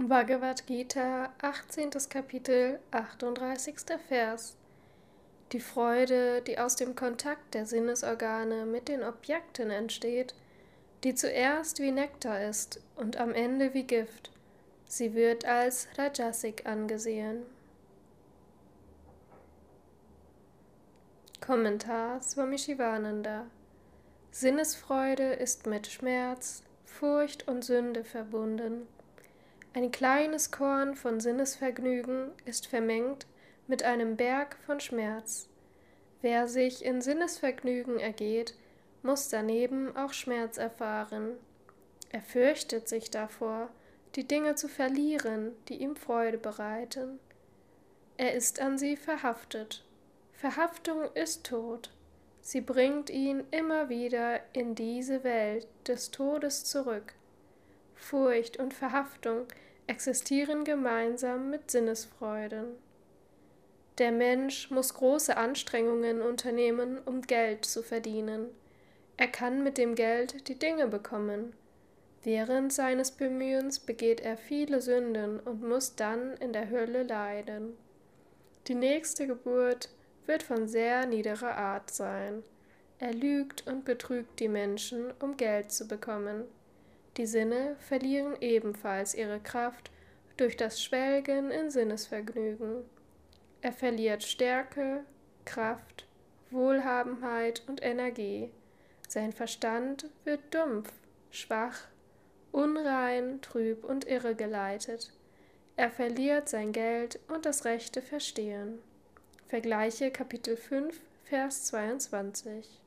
Bhagavad Gita, 18. Kapitel, 38. Vers. Die Freude, die aus dem Kontakt der Sinnesorgane mit den Objekten entsteht, die zuerst wie Nektar ist und am Ende wie Gift, sie wird als Rajasik angesehen. Kommentar Swami Shivananda Sinnesfreude ist mit Schmerz, Furcht und Sünde verbunden ein kleines Korn von Sinnesvergnügen ist vermengt mit einem Berg von Schmerz. Wer sich in Sinnesvergnügen ergeht, muss daneben auch Schmerz erfahren. Er fürchtet sich davor, die Dinge zu verlieren, die ihm Freude bereiten. Er ist an sie verhaftet. Verhaftung ist Tod. Sie bringt ihn immer wieder in diese Welt des Todes zurück. Furcht und Verhaftung existieren gemeinsam mit Sinnesfreuden. Der Mensch muss große Anstrengungen unternehmen, um Geld zu verdienen. Er kann mit dem Geld die Dinge bekommen. Während seines Bemühens begeht er viele Sünden und muss dann in der Hölle leiden. Die nächste Geburt wird von sehr niederer Art sein. Er lügt und betrügt die Menschen, um Geld zu bekommen. Die Sinne verlieren ebenfalls ihre Kraft durch das Schwelgen in Sinnesvergnügen. Er verliert Stärke, Kraft, Wohlhabenheit und Energie. Sein Verstand wird dumpf, schwach, unrein, trüb und irregeleitet. Er verliert sein Geld und das rechte Verstehen. Vergleiche Kapitel 5, Vers 22.